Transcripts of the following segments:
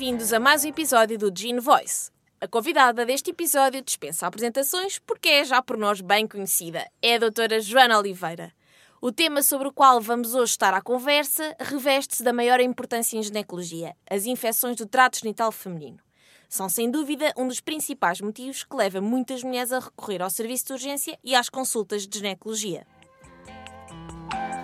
Bem-vindos a mais um episódio do Gene Voice. A convidada deste episódio dispensa apresentações porque é já por nós bem conhecida. É a doutora Joana Oliveira. O tema sobre o qual vamos hoje estar à conversa reveste-se da maior importância em ginecologia, as infecções do trato genital feminino. São, sem dúvida, um dos principais motivos que leva muitas mulheres a recorrer ao serviço de urgência e às consultas de ginecologia.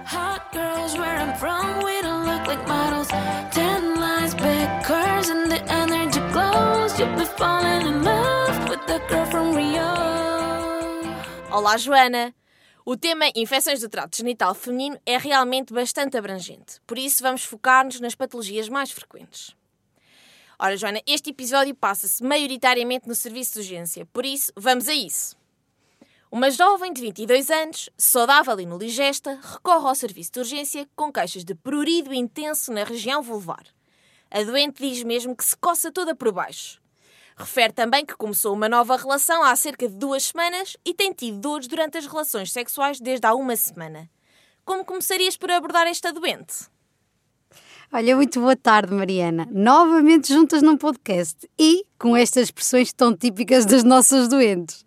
Hot girls where I'm from, we don't look like models. Ten lines, big curves, and the energy glows. You'll be falling in love with the girl from Rio. Olá, Joana! O tema infecções do trato genital feminino é realmente bastante abrangente, por isso vamos focar-nos nas patologias mais frequentes. Ora, Joana, este episódio passa-se maioritariamente no serviço de urgência, por isso vamos a isso. Uma jovem de 22 anos, saudável e no ligesta, recorre ao serviço de urgência com queixas de prurido intenso na região vulvar. A doente diz mesmo que se coça toda por baixo. Refere também que começou uma nova relação há cerca de duas semanas e tem tido dores durante as relações sexuais desde há uma semana. Como começarias por abordar esta doente? Olha, muito boa tarde, Mariana. Novamente juntas num podcast e com estas expressões tão típicas das nossas doentes.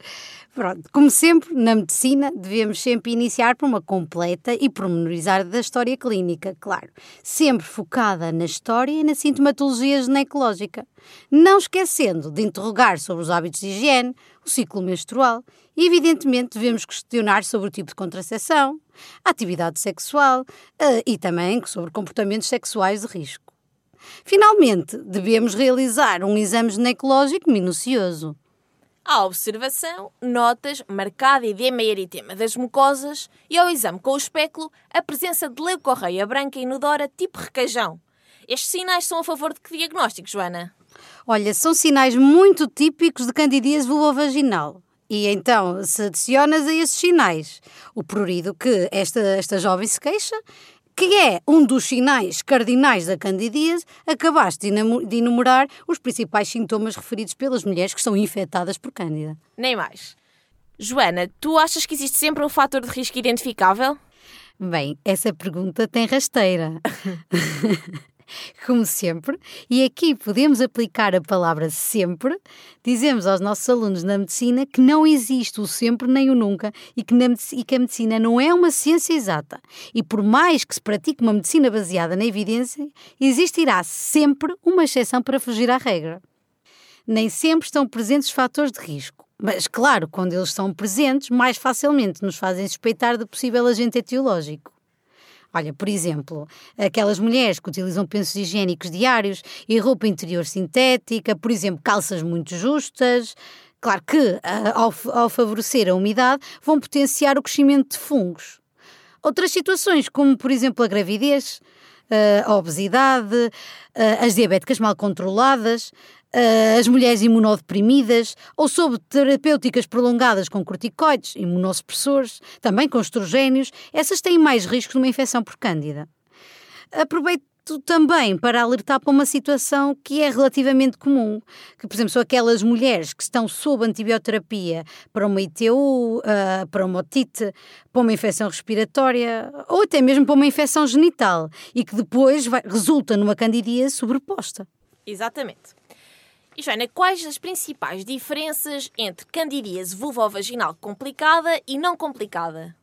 Pronto, como sempre, na medicina, devemos sempre iniciar por uma completa e pormenorizada da história clínica, claro, sempre focada na história e na sintomatologia ginecológica, não esquecendo de interrogar sobre os hábitos de higiene, o ciclo menstrual e, evidentemente, devemos questionar sobre o tipo de contracepção, a atividade sexual uh, e também sobre comportamentos sexuais de risco. Finalmente, devemos realizar um exame ginecológico minucioso à observação, notas, marcada edema e eritema das mucosas e ao exame com o espéculo, a presença de leucorreia branca inodora tipo requeijão. Estes sinais são a favor de que diagnóstico, Joana? Olha, são sinais muito típicos de candidíase vulvovaginal. E então, se adicionas a esses sinais o prurido que esta, esta jovem se queixa que é um dos sinais cardinais da candidíase, acabaste de enumerar os principais sintomas referidos pelas mulheres que são infectadas por cândida. Nem mais. Joana, tu achas que existe sempre um fator de risco identificável? Bem, essa pergunta tem rasteira. como sempre, e aqui podemos aplicar a palavra sempre, dizemos aos nossos alunos na medicina que não existe o sempre nem o nunca e que, na, e que a medicina não é uma ciência exata. E por mais que se pratique uma medicina baseada na evidência, existirá sempre uma exceção para fugir à regra. Nem sempre estão presentes fatores de risco. Mas, claro, quando eles estão presentes, mais facilmente nos fazem suspeitar de possível agente etiológico. Olha, por exemplo, aquelas mulheres que utilizam pensos higiênicos diários e roupa interior sintética, por exemplo, calças muito justas. Claro que, ao, ao favorecer a umidade, vão potenciar o crescimento de fungos. Outras situações, como por exemplo a gravidez, a obesidade, as diabéticas mal controladas, uh, as mulheres imunodeprimidas ou sob terapêuticas prolongadas com corticoides, imunossupressores, também com estrogénios, essas têm mais risco de uma infecção por cândida. Aproveito também para alertar para uma situação que é relativamente comum, que, por exemplo, são aquelas mulheres que estão sob antibioterapia para uma ITU, ah, para uma otite, para uma infecção respiratória ou até mesmo para uma infecção genital e que depois vai, resulta numa candidíase sobreposta. Exatamente. E Joana, quais as principais diferenças entre candidíase vulvovaginal complicada e não complicada?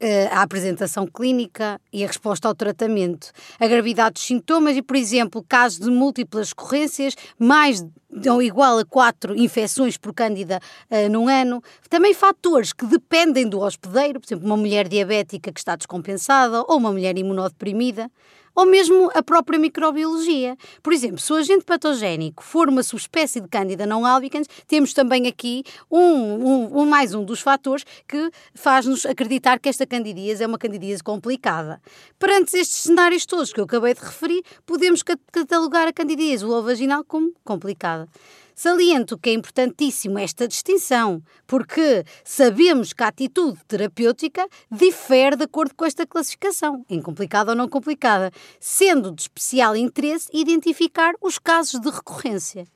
Eh, a apresentação clínica e a resposta ao tratamento, a gravidade dos sintomas e, por exemplo, casos de múltiplas ocorrências, mais ou igual a quatro infecções por cândida uh, num ano. Também fatores que dependem do hospedeiro, por exemplo, uma mulher diabética que está descompensada ou uma mulher imunodeprimida ou mesmo a própria microbiologia. Por exemplo, se o agente patogénico for uma subespécie de Candida não albicans, temos também aqui um, um, um mais um dos fatores que faz-nos acreditar que esta candidíase é uma candidíase complicada. Perante estes cenários todos que eu acabei de referir, podemos catalogar a candidíase vaginal como complicada. Saliento que é importantíssimo esta distinção, porque sabemos que a atitude terapêutica difere de acordo com esta classificação, em complicada ou não complicada, sendo de especial interesse identificar os casos de recorrência.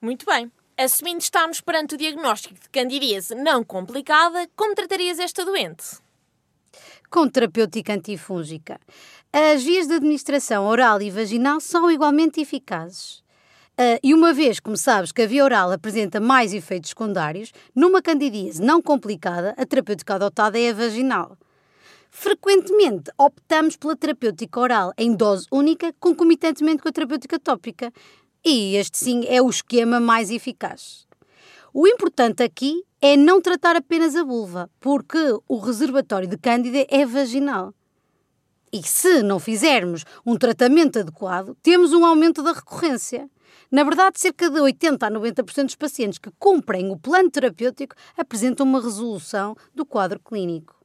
Muito bem. Assumindo estarmos perante o diagnóstico de candidíase não complicada, como tratarias esta doente? Com terapêutica antifúngica. As vias de administração oral e vaginal são igualmente eficazes Uh, e uma vez, como sabes, que a via oral apresenta mais efeitos secundários, numa candidíase não complicada, a terapêutica adotada é a vaginal. Frequentemente optamos pela terapêutica oral em dose única, concomitantemente com a terapêutica tópica. E este sim é o esquema mais eficaz. O importante aqui é não tratar apenas a vulva, porque o reservatório de cândida é vaginal. E se não fizermos um tratamento adequado, temos um aumento da recorrência. Na verdade, cerca de 80 a 90% dos pacientes que cumprem o plano terapêutico apresentam uma resolução do quadro clínico.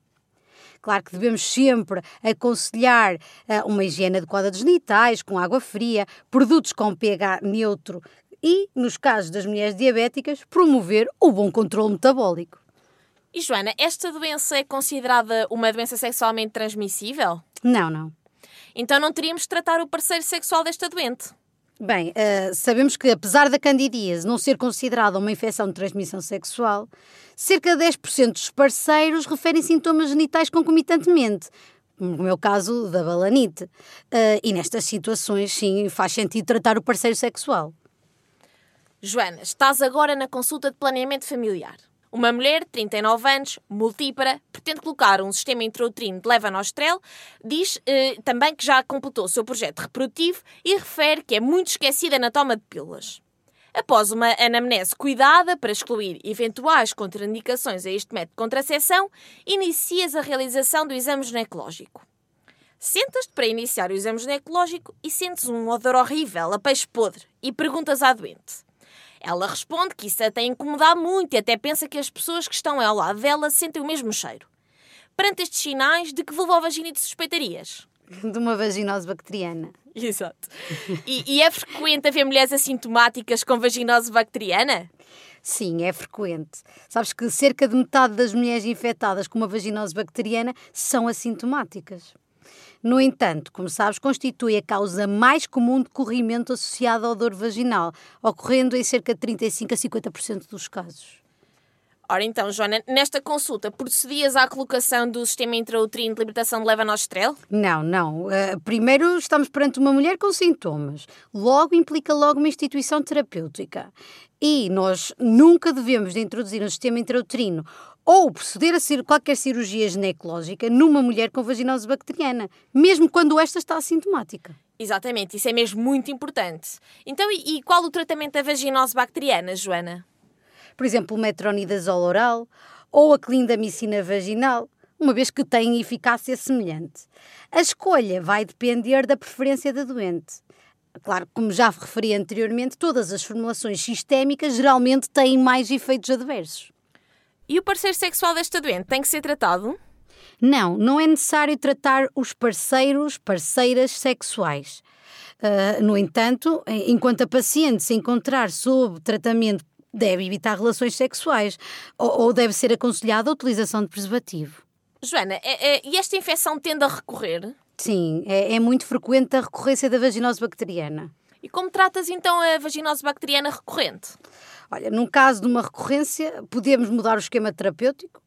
Claro que devemos sempre aconselhar uh, uma higiene adequada dos genitais, com água fria, produtos com pH neutro e, nos casos das mulheres diabéticas, promover o bom controle metabólico. E Joana, esta doença é considerada uma doença sexualmente transmissível? Não, não. Então não teríamos de tratar o parceiro sexual desta doente? Bem, uh, sabemos que apesar da candidíase não ser considerada uma infecção de transmissão sexual, cerca de 10% dos parceiros referem sintomas genitais concomitantemente, como é o caso da balanite. Uh, e nestas situações, sim, faz sentido tratar o parceiro sexual. Joana, estás agora na consulta de planeamento familiar. Uma mulher, 39 anos, multípara, pretende colocar um sistema intrauterino de levonorgestrel, diz eh, também que já completou o seu projeto reprodutivo e refere que é muito esquecida na toma de pílulas. Após uma anamnese cuidada para excluir eventuais contraindicações a este método de contracepção, inicias a realização do exame ginecológico. Sentas-te para iniciar o exame ginecológico e sentes um odor horrível, a peixe podre, e perguntas à doente: ela responde que isso a tem incomodado muito e até pensa que as pessoas que estão ao lado dela sentem o mesmo cheiro. Perante estes sinais, de que vulvovaginite suspeitarias? De uma vaginose bacteriana. Exato. E, e é frequente haver mulheres assintomáticas com vaginose bacteriana? Sim, é frequente. Sabes que cerca de metade das mulheres infectadas com uma vaginose bacteriana são assintomáticas. No entanto, como sabes, constitui a causa mais comum de corrimento associado ao dor vaginal, ocorrendo em cerca de 35 a 50% dos casos. Ora então, Joana, nesta consulta procedias à colocação do sistema intrauterino de libertação de levonorgestrel? Não, não. Uh, primeiro estamos perante uma mulher com sintomas. Logo implica logo uma instituição terapêutica. E nós nunca devemos de introduzir um sistema intrauterino ou proceder a ser qualquer cirurgia ginecológica numa mulher com vaginose bacteriana, mesmo quando esta está assintomática. Exatamente, isso é mesmo muito importante. Então, e, qual o tratamento da vaginose bacteriana, Joana? Por exemplo, o metronidazol oral ou a clindamicina vaginal, uma vez que têm eficácia semelhante. A escolha vai depender da preferência da doente. Claro, como já referi anteriormente, todas as formulações sistémicas geralmente têm mais efeitos adversos. E o parceiro sexual desta doente tem que ser tratado? Não, não é necessário tratar os parceiros, parceiras sexuais. Uh, no entanto, enquanto a paciente se encontrar sob tratamento, deve evitar relações sexuais ou, ou deve ser aconselhada a utilização de preservativo. Joana, é, é, e esta infecção tende a recorrer? Sim, é, é muito frequente a recorrência da vaginose bacteriana. E como tratas então a vaginose bacteriana recorrente? Olha, num caso de uma recorrência, podemos mudar o esquema terapêutico.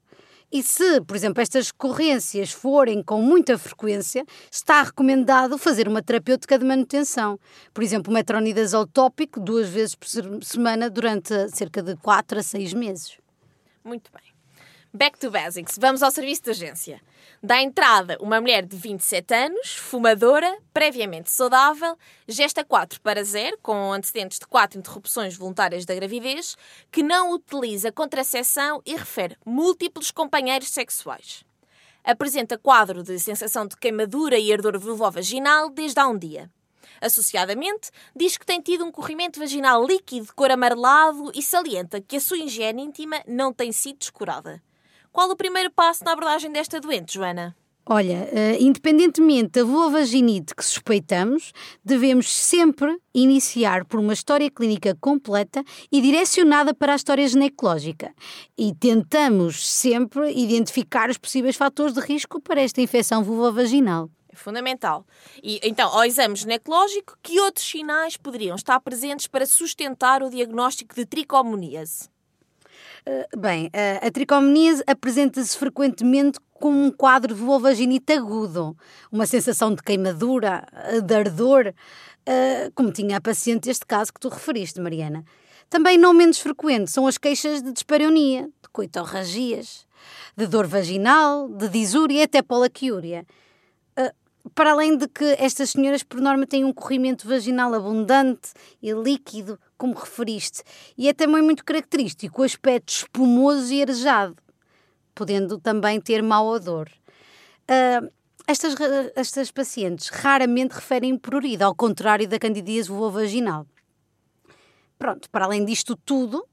E se, por exemplo, estas recorrências forem com muita frequência, está recomendado fazer uma terapêutica de manutenção. Por exemplo, metronidazol tópico duas vezes por semana durante cerca de 4 a 6 meses. Muito bem. Back to basics. Vamos ao serviço de urgência. Dá entrada uma mulher de 27 anos, fumadora, previamente saudável, gesta 4 para 0, com antecedentes de 4 interrupções voluntárias da gravidez, que não utiliza contracepção e refere múltiplos companheiros sexuais. Apresenta quadro de sensação de queimadura e ardor vulvovaginal desde há um dia. Associadamente, diz que tem tido um corrimento vaginal líquido de cor amarelado e salienta que a sua higiene íntima não tem sido descurada. Qual o primeiro passo na abordagem desta doente, Joana? Olha, uh, independentemente da vulvovaginite que suspeitamos, devemos sempre iniciar por uma história clínica completa e direcionada para a história ginecológica. E tentamos sempre identificar os possíveis fatores de risco para esta infecção vulvovaginal. É fundamental. E então, ao exame ginecológico, que outros sinais poderiam estar presentes para sustentar o diagnóstico de tricomoníase? Eh, bem, a tricomoníase apresenta-se frequentemente com um quadro vulvovaginite agudo, uma sensação de queimadura, de ardor, uh, como tinha a paciente deste caso que tu referiste, Mariana. Também não menos frequente são as queixas de dispareunia, de coitorragias, de dor vaginal, de disúria e até polaquiúria. Para além de que estas senhoras, por norma, têm um corrimento vaginal abundante e líquido, como referiste, e é também muito característico o aspecto espumoso e arejado, podendo também ter mau odor. Uh, estas, estas pacientes raramente referem prurida, ao contrário da candidíase vulvovaginal. Pronto, para além disto tudo,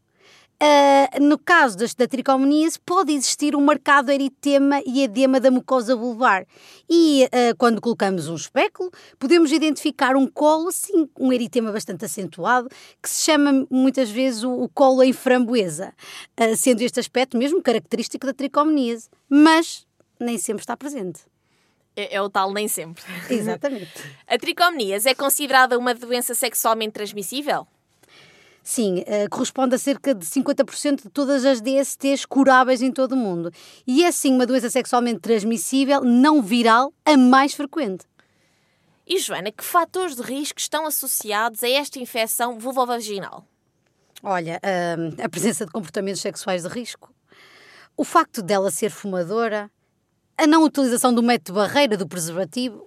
Uh, no caso das, da tricomoníase, pode existir um marcado eritema e edema da mucosa vulvar. E uh, quando colocamos um espéculo, podemos identificar um colo, sim, um eritema bastante acentuado, que se chama muitas vezes o, o colo em framboesa, uh, sendo este aspecto mesmo característico da tricomoníase, mas nem sempre está presente. É, é o tal nem sempre. Exatamente. A tricomoníase é considerada uma doença sexualmente transmissível? Sim, uh, corresponde a cerca de 50% de todas as DSTs curáveis em todo o mundo. E é sim uma doença sexualmente transmissível, não viral, a mais frequente. E Joana, que fatores de risco estão associados a esta infecção vulvovaginal? Olha, uh, a presença de comportamentos sexuais de risco, o facto dela ser fumadora, a não utilização do método barreira do preservativo,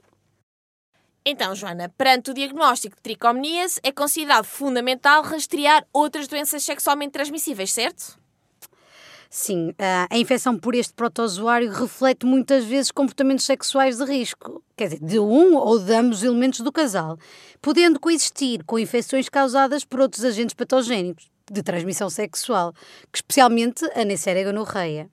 então, Joana, perante o diagnóstico de tricomoníase, é considerado fundamental rastrear outras doenças sexualmente transmissíveis, certo? Sim, a infecção por este protozoário reflete muitas vezes comportamentos sexuais de risco, quer dizer, de um ou de ambos os elementos do casal, podendo coexistir com infecções causadas por outros agentes patogénicos de transmissão sexual, especialmente a Neisseria gonorreia.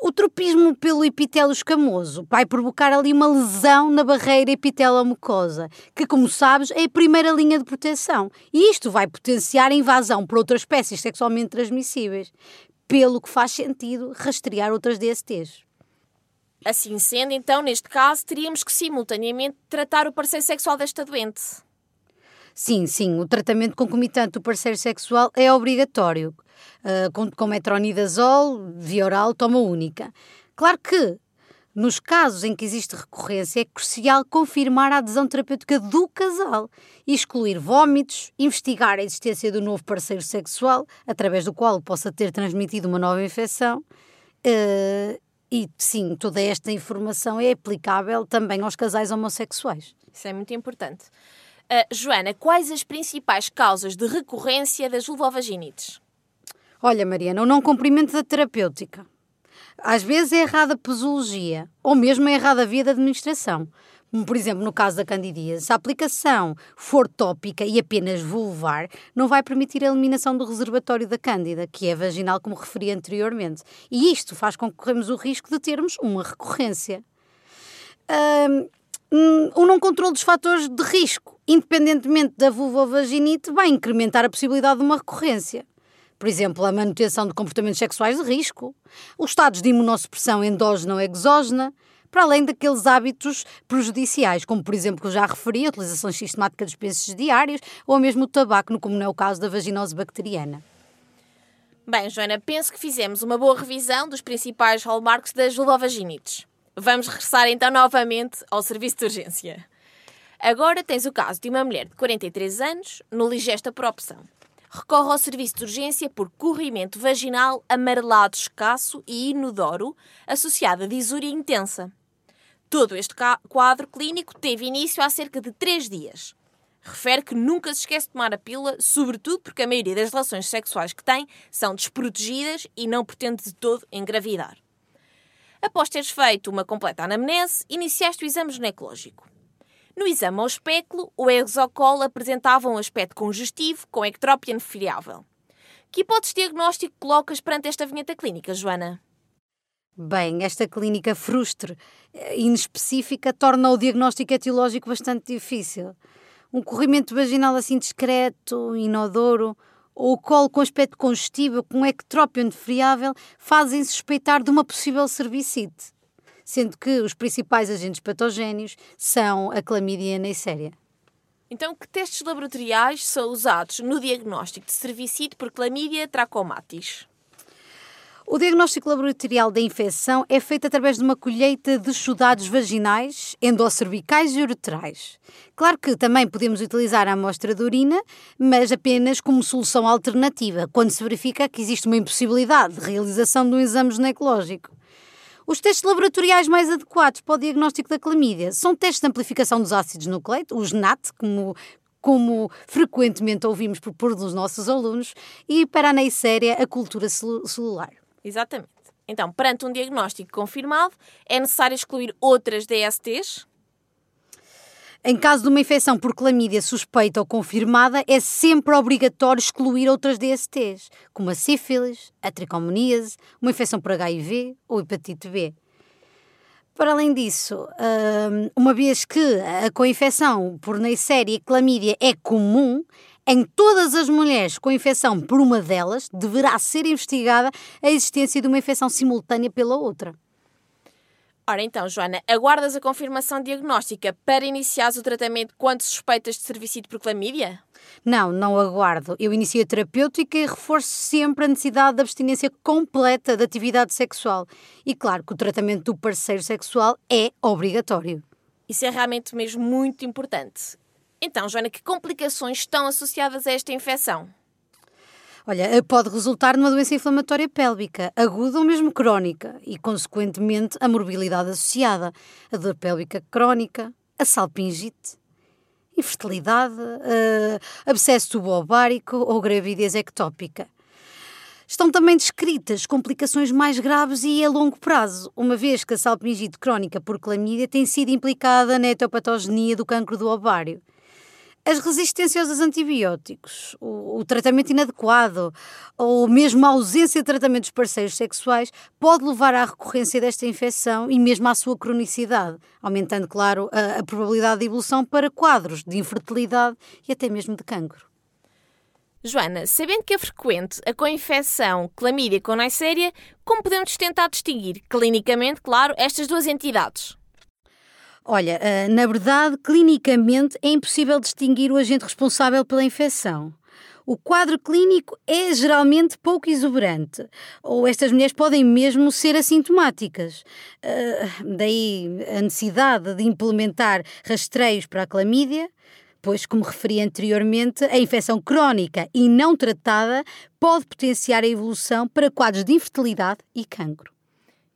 O tropismo pelo epitélio escamoso vai provocar ali uma lesão na barreira epitélio-mucosa, que, como sabes, é a primeira linha de proteção. E isto vai potenciar a invasão por outras espécies sexualmente transmissíveis, pelo que faz sentido rastrear outras DSTs. Assim sendo, então, neste caso, teríamos que simultaneamente tratar o parceiro sexual desta doente. Sim, sim, o tratamento concomitante do parceiro sexual é obrigatório, uh, com, com metronidazol, via oral, toma única. Claro que, nos casos em que existe recorrência, é crucial confirmar a adesão terapêutica do casal excluir vômitos, investigar a existência do novo parceiro sexual, através do qual possa ter transmitido uma nova infecção. Uh, e sim, toda esta informação é aplicável também aos casais homossexuais. Isso é muito importante. Uh, Joana, quais as principais causas de recorrência das vulvovaginites? Olha, Mariana, o não cumprimento da terapêutica. Às vezes é errada a posologia, ou mesmo é errada a via da administração. Por exemplo, no caso da candidíase, se a aplicação for tópica e apenas vulvar, não vai permitir a eliminação do reservatório da cândida, que é vaginal, como referi anteriormente. E isto faz com que corremos o risco de termos uma recorrência. Um, o não controle dos fatores de risco, independentemente da vulvovaginite, vai incrementar a possibilidade de uma recorrência. Por exemplo, a manutenção de comportamentos sexuais de risco, os estados de imunossupressão endógena ou exógena, para além daqueles hábitos prejudiciais, como por exemplo que eu já referi, a utilização sistemática dos pensos diários ou mesmo o tabaco, como é o caso da vaginose bacteriana. Bem, Joana, penso que fizemos uma boa revisão dos principais hallmarks das vulvovaginites. Vamos regressar então novamente ao serviço de urgência. Agora tens o caso de uma mulher de 43 anos, no Ligesta por opção. Recorre ao serviço de urgência por corrimento vaginal amarelado escasso e inodoro, associado a disúria intensa. Todo este quadro clínico teve início há cerca de 3 dias. Refere que nunca se esquece de tomar a pílula, sobretudo porque a maioria das relações sexuais que tem são desprotegidas e não pretende de todo engravidar. Após teres feito uma completa anamnese, iniciaste o exame ginecológico. No exame ao espéculo, o exocol apresentava um aspecto congestivo com ectrópia fiável. Que hipótese diagnóstico colocas perante esta vinheta clínica, Joana? Bem, esta clínica frustre, eh, inespecífica, torna o diagnóstico etiológico bastante difícil. Um corrimento vaginal assim discreto, inodoro, ou o colo com aspecto congestível, com ectrópio friável, fazem suspeitar de uma possível cervicite, sendo que os principais agentes patogénios são a clamídia neisseria. Então, que testes laboratoriais são usados no diagnóstico de cervicite por clamídia trachomatis? O diagnóstico laboratorial da infecção é feito através de uma colheita de chudados vaginais, endosservicais e uretrais. Claro que também podemos utilizar a amostra de urina, mas apenas como solução alternativa, quando se verifica que existe uma impossibilidade de realização de um exame ginecológico. Os testes laboratoriais mais adequados para o diagnóstico da clamídia são testes de amplificação dos ácidos nucleicos, os NAT, como, como frequentemente ouvimos por por dos nossos alunos, e para a neisséria, a cultura celular. Exatamente. Então, perante um diagnóstico confirmado, é necessário excluir outras DSTs? Em caso de uma infecção por clamídia suspeita ou confirmada, é sempre obrigatório excluir outras DSTs, como a sífilis, a tricomoníase, uma infecção por HIV ou hepatite B. Para além disso, hum, uma vez que a coinfecção por Neisseria e clamídia é comum, em todas as mulheres com infecção por uma delas, deverá ser investigada a existência de uma infecção simultânea pela outra. Ora então, Joana, aguardas a confirmação diagnóstica para iniciares o tratamento quando suspeitas de cervicite por clamídia? Não, não aguardo. Eu inicio a terapêutica e reforço sempre a necessidade de abstinência completa da atividade sexual. E claro que o tratamento do parceiro sexual é obrigatório. Isso é realmente mesmo muito importante. Então, Joana, que complicações estão associadas a esta infecção? Olha, pode resultar numa doença inflamatória pélvica, aguda ou mesmo crónica, e, consequentemente, a morbilidade associada, a dor pélvica crónica, a salpingite, infertilidade, uh, abscesso tubo-ovárico ou gravidez ectópica. Estão também descritas complicações mais graves e a longo prazo, uma vez que a salpingite crónica por clamídia tem sido implicada na etopatogenia do cancro do ovário. As resistências aos antibióticos, o, o, tratamento inadequado ou mesmo a ausência de tratamento dos parceiros sexuais pode levar à recorrência desta infecção e mesmo à sua cronicidade, aumentando, claro, a, a probabilidade de evolução para quadros de infertilidade e até mesmo de cancro. Joana, sabendo que é frequente a co-infecção clamídia com Neisseria, como podemos tentar distinguir clinicamente, claro, estas duas entidades? Olha, eh, na verdade, clinicamente é impossível distinguir o agente responsável pela infecção. O quadro clínico é geralmente pouco exuberante, ou estas mulheres podem mesmo ser assintomáticas. Uh, daí a necessidade de implementar rastreios para a clamídia, pois, como referi anteriormente, a infecção crónica e não tratada pode potenciar a evolução para quadros de infertilidade e cancro.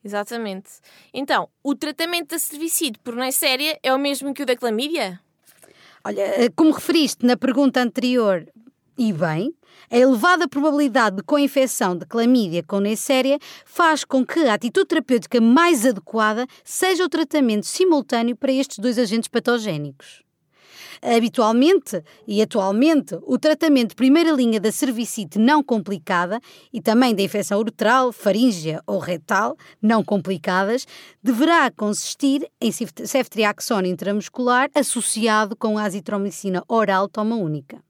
Exatamente. Então, o tratamento da cervicite por Neisseria é o mesmo que o da clamídia? Olha, eh, como referiste na pergunta anterior, e bem, a elevada probabilidade de co-infecção de clamídia com Neisseria faz com que a atitude terapêutica mais adequada seja o tratamento simultâneo para estes dois agentes patogénicos. Habitualmente e atualmente, o tratamento de primeira linha da cervicite não complicada e também da infecção uretral, faríngea ou retal não complicadas deverá consistir em ceftriaxona intramuscular associado com azitromicina oral toma única.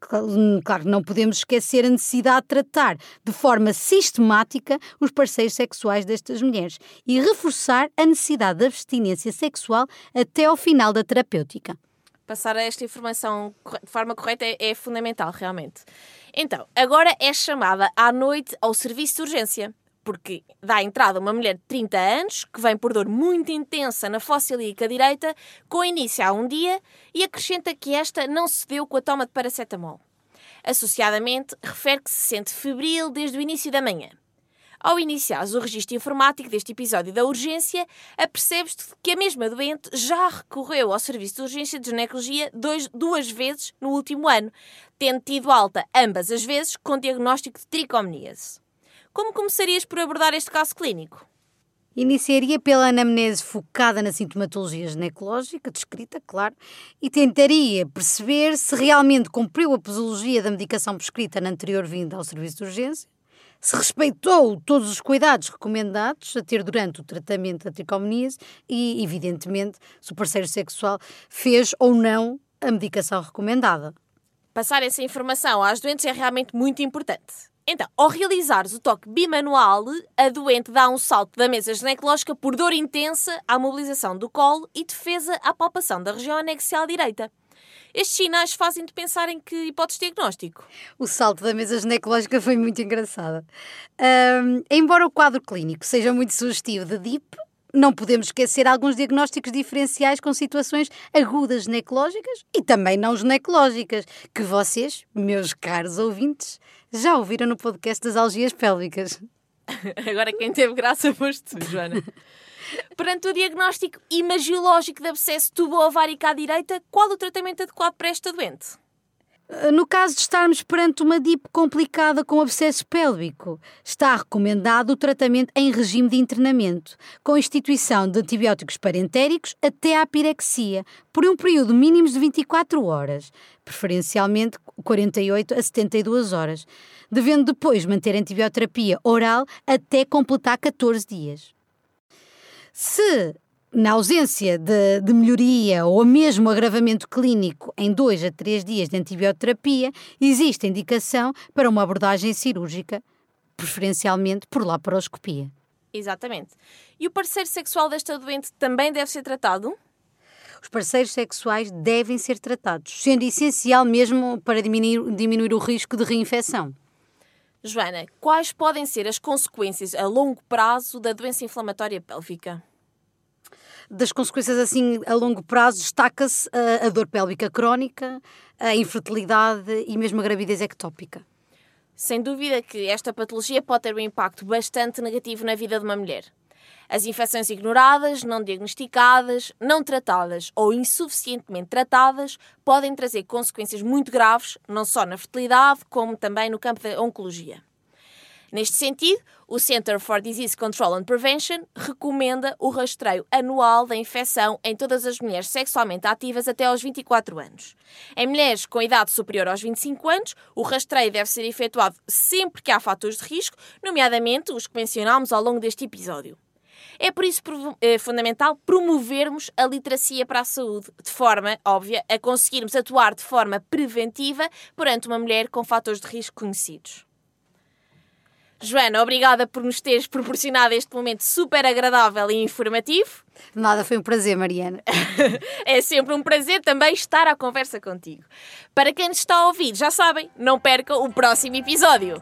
Claro, não podemos esquecer a necessidade de tratar de forma sistemática os parceiros sexuais destas mulheres e reforçar a necessidade de abstinência sexual até ao final da terapêutica passar esta informação de forma correta é, é fundamental, realmente. Então, agora é chamada à noite ao serviço de urgência porque dá entrada uma mulher de 30 anos que vem por dor muito intensa na fossa ilíaca direita, com início há um dia, e acrescenta que esta não se deu com a toma de paracetamol. Associadamente, refere que se sente febril desde o início da manhã. Ao iniciares o registro informático deste episódio da urgência, apercebes-te que a mesma doente já recorreu ao serviço de urgência de ginecologia dois, duas vezes no último ano, tendo tido alta ambas as vezes com diagnóstico de tricomoníase. Como começarias por abordar este caso clínico? Iniciaria pela anamnese focada na sintomatologia ginecológica, descrita, claro, e tentaria perceber se realmente cumpriu a posologia da medicação prescrita na anterior vinda ao serviço de urgência, se respeitou todos os cuidados recomendados a ter durante o tratamento da tricomoníase e, evidentemente, se o parceiro sexual fez ou não a medicação recomendada. Passar essa informação às doentes é realmente muito importante. Então, ao realizares o toque bimanual, a doente dá um salto da mesa ginecológica por dor intensa à mobilização do colo e defesa à palpação da região anexial direita. Estes sinais fazem-te pensar em que hipótese diagnóstico? O salto da mesa ginecológica foi muito engraçado. Ahm, embora o quadro clínico seja muito sugestivo de DIP, não podemos esquecer alguns diagnósticos diferenciais com situações agudas ginecológicas e também não ginecológicas, que vocês, meus caros ouvintes, já ouviram no podcast das algias pélvicas. Agora quem teve graça foste tu, Joana. Perante o diagnóstico imagiológico de abscesso tubo-ovárico à direita, qual o tratamento adequado para esta doente? Uh, No caso de estarmos perante uma DIP complicada com abscesso pélvico, está recomendado o tratamento em regime de internamento, com instituição de antibióticos parentéricos até à pirexia, por um período mínimo de 24 horas, preferencialmente 48 a 72 horas, devendo depois manter antibioterapia oral até completar 14 dias. Se, na ausência de, de melhoria ou mesmo agravamento clínico em 2 a 3 dias de antibioterapia, existe indicação para uma abordagem cirúrgica, preferencialmente por laparoscopia. Exatamente. E o parceiro sexual desta doente também deve ser tratado? Os parceiros sexuais devem ser tratados, sendo essencial mesmo para diminuir, diminuir o risco de reinfecção. Joana, quais podem ser as consequências a longo prazo da doença inflamatória pélvica? Das consequências assim a longo prazo destaca-se a, a dor pélvica crónica, a infertilidade e mesmo a gravidez ectópica. Sem dúvida que esta patologia pode ter um impacto bastante negativo na vida de uma mulher. As infecções ignoradas, não diagnosticadas, não tratadas ou insuficientemente tratadas podem trazer consequências muito graves, não só na fertilidade, como também no campo da oncologia. Neste sentido, o Center for Disease Control and Prevention recomenda o rastreio anual da infecção em todas as mulheres sexualmente ativas até aos 24 anos. Em mulheres com idade superior aos 25 anos, o rastreio deve ser efetuado sempre que há fatores de risco, nomeadamente os que mencionámos ao longo deste episódio. É por isso é fundamental promovermos a literacia para a saúde, de forma, óbvia, a conseguirmos atuar de forma preventiva perante uma mulher com fatores de risco conhecidos. Joana, obrigada por nos teres proporcionado este momento super agradável e informativo. De nada, foi um prazer, Mariana. é sempre um prazer também estar à conversa contigo. Para quem nos está a ouvir, já sabem, não percam o próximo episódio.